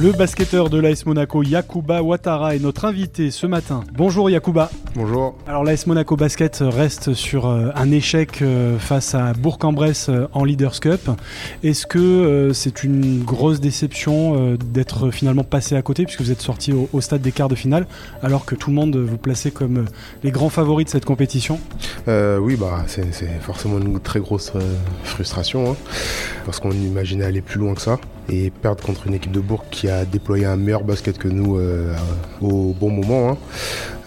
Le basketteur de l'AS Monaco, Yakuba Ouattara, est notre invité ce matin. Bonjour Yakuba. Bonjour. Alors l'AS Monaco Basket reste sur euh, un échec euh, face à Bourg-en-Bresse euh, en Leaders Cup. Est-ce que c'est une grosse déception d'être finalement passé à côté puisque vous êtes sorti au, stade des quarts de finale alors que tout le monde vous plaçait comme les grands favoris de cette compétition? Oui, bah, c'est forcément une très grosse frustration hein, parce qu'on imaginait aller plus loin que ça et perdre contre une équipe de Bourg qui a déployé un meilleur basket que nous euh, au bon moment, hein,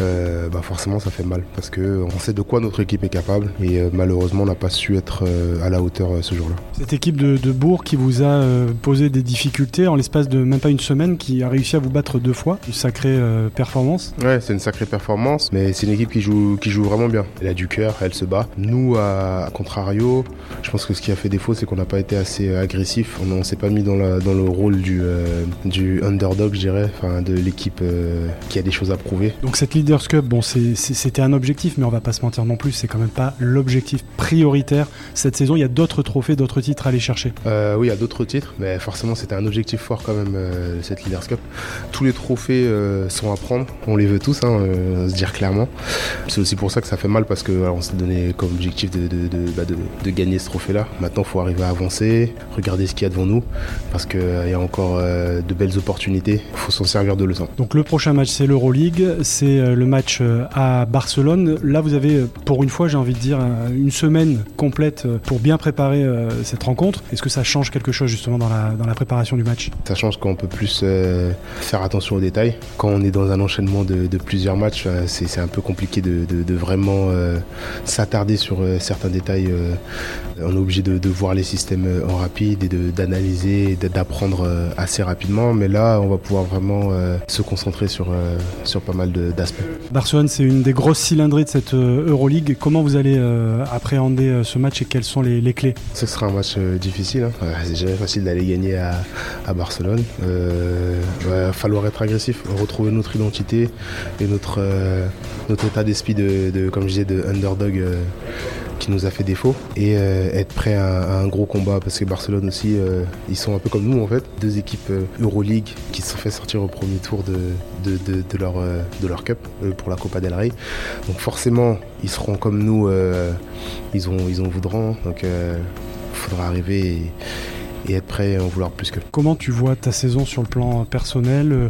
euh, bah forcément ça fait mal parce qu'on sait de quoi notre équipe est capable et euh, malheureusement on n'a pas su être à la hauteur ce jour-là. Cette équipe de, Bourg qui vous a posé des difficultés en l'espace de même pas une semaine, qui a réussi à vous battre deux fois, une sacrée performance. Ouais, c'est une sacrée performance, mais c'est une équipe qui joue, qui joue vraiment bien. Elle a du cœur, elle se bat. Nous, à, contrario, je pense que ce qui a fait défaut, c'est qu'on n'a pas été assez agressif. On ne s'est pas mis dans, la, dans le rôle du, du underdog, je dirais, enfin, de l'équipe euh, qui a des choses à prouver. Donc cette Leaders Cup, bon, c'était un objectif, mais on va pas se mentir non plus, c'est quand même pas l'objectif prioritaire cette saison. Il y a d'autres trophées, d'autres titres à aller chercher. Euh, oui, il y a d'autres titres, mais forcément c'était un objectif fort quand même euh, cette Leaders Cup. Tous les trophées sont à prendre, on les veut tous, hein, se dire clairement. C'est aussi pour ça que ça fait mal parce que on s'est donné comme objectif de, de, de, bah, de gagner ce trophée-là. Maintenant, il faut arriver à avancer, regarder ce qu'il y a devant nous, parce qu'il il y a encore de belles opportunités. Il faut s'en servir de leçon. Donc le prochain match, c'est l'Euroleague. C'est euh, le match euh, à Barcelone. Là, vous avez, euh, pour une fois, j'ai envie de dire, une semaine complète pour bien préparer cette rencontre. Est-ce que ça change quelque chose justement dans la, dans la préparation du match? Ça change qu'on peut plus faire attention aux détails. Quand on est dans un enchaînement de, plusieurs matchs, c'est un peu compliqué de, de, vraiment s'attarder sur certains détails. on est obligé de, voir les systèmes en rapide et d'analyser, d'apprendre assez rapidement. Mais là, on va pouvoir vraiment euh, se concentrer sur, euh, sur pas mal d'aspects. Barcelone, c'est une des grosses cylindrées de cette euh, Euroleague. Comment vous allez appréhender ce match et quelles sont les, clés? Ce sera un match difficile. Hein. c'est jamais facile d'aller gagner à, à Barcelone. il va falloir être agressif, retrouver notre identité et notre, notre état d'esprit de, de, comme je disais, de underdog qui nous a fait défaut et euh, être prêt à, un gros combat parce que Barcelone aussi, euh, ils sont un peu comme nous en fait, deux équipes euh, Euroleague qui se sont fait sortir au premier tour de, de, leur, de leur cup pour la Copa del Rey. Donc forcément, ils seront comme nous, ils, ont, ils ont voudront, donc il faudra arriver et, et être prêt à en vouloir plus que. Comment tu vois ta saison sur le plan personnel euh,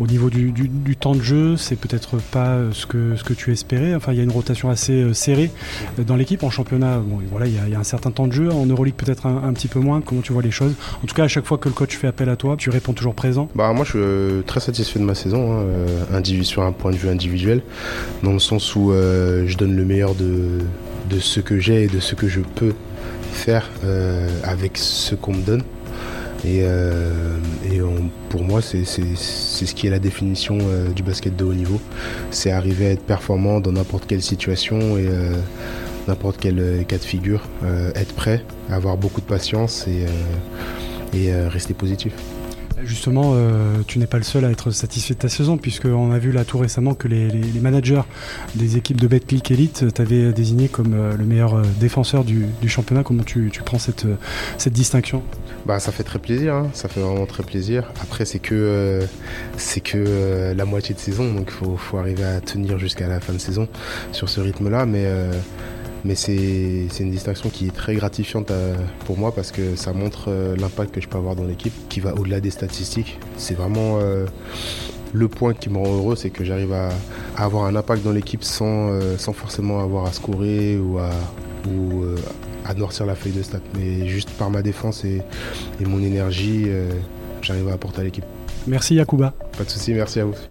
Au niveau du, temps de jeu, c'est peut-être pas euh, ce que, ce que tu espérais. Enfin, il y a une rotation assez euh, serrée dans l'équipe. En championnat, bon, voilà, il y, a, un certain temps de jeu. En Euroleague, peut-être un, petit peu moins. Comment tu vois les choses? En tout cas, à chaque fois que le coach fait appel à toi, tu réponds toujours présent? Bah, moi, je suis très satisfait de ma saison, hein, sur un point de vue individuel, dans le sens où je donne le meilleur de, de ce que j'ai et de ce que je peux faire euh, avec ce qu'on me donne. Et, euh, pour moi, c'est ce qui est la définition euh, du basket de haut niveau. C'est arriver à être performant dans n'importe quelle situation et n'importe quel cas de figure. être prêt, avoir beaucoup de patience et, et rester positif. Justement, euh, tu n'es pas le seul à être satisfait de ta saison, puisqu'on a vu là tout récemment que les, managers des équipes de Betclic Elite t'avaient désigné comme euh, le meilleur euh, défenseur du, championnat. Comment tu, prends cette, distinction? Bah, Ça fait très plaisir, hein. ça fait vraiment très plaisir. Après, c'est que, c'est que la moitié de saison, donc il faut, arriver à tenir jusqu'à la fin de saison sur ce rythme-là. Mais mais c'est une distinction qui est très gratifiante euh, pour moi parce que ça montre euh, l'impact que je peux avoir dans l'équipe qui va au-delà des statistiques. C'est vraiment euh, le point qui me rend heureux, c'est que j'arrive à, avoir un impact dans l'équipe sans, sans forcément avoir à scorer ou à, ou, à noircir la feuille de stats. Mais juste par ma défense et, et mon énergie, j'arrive à apporter à l'équipe. Merci Yakuba. Pas de souci, merci à vous.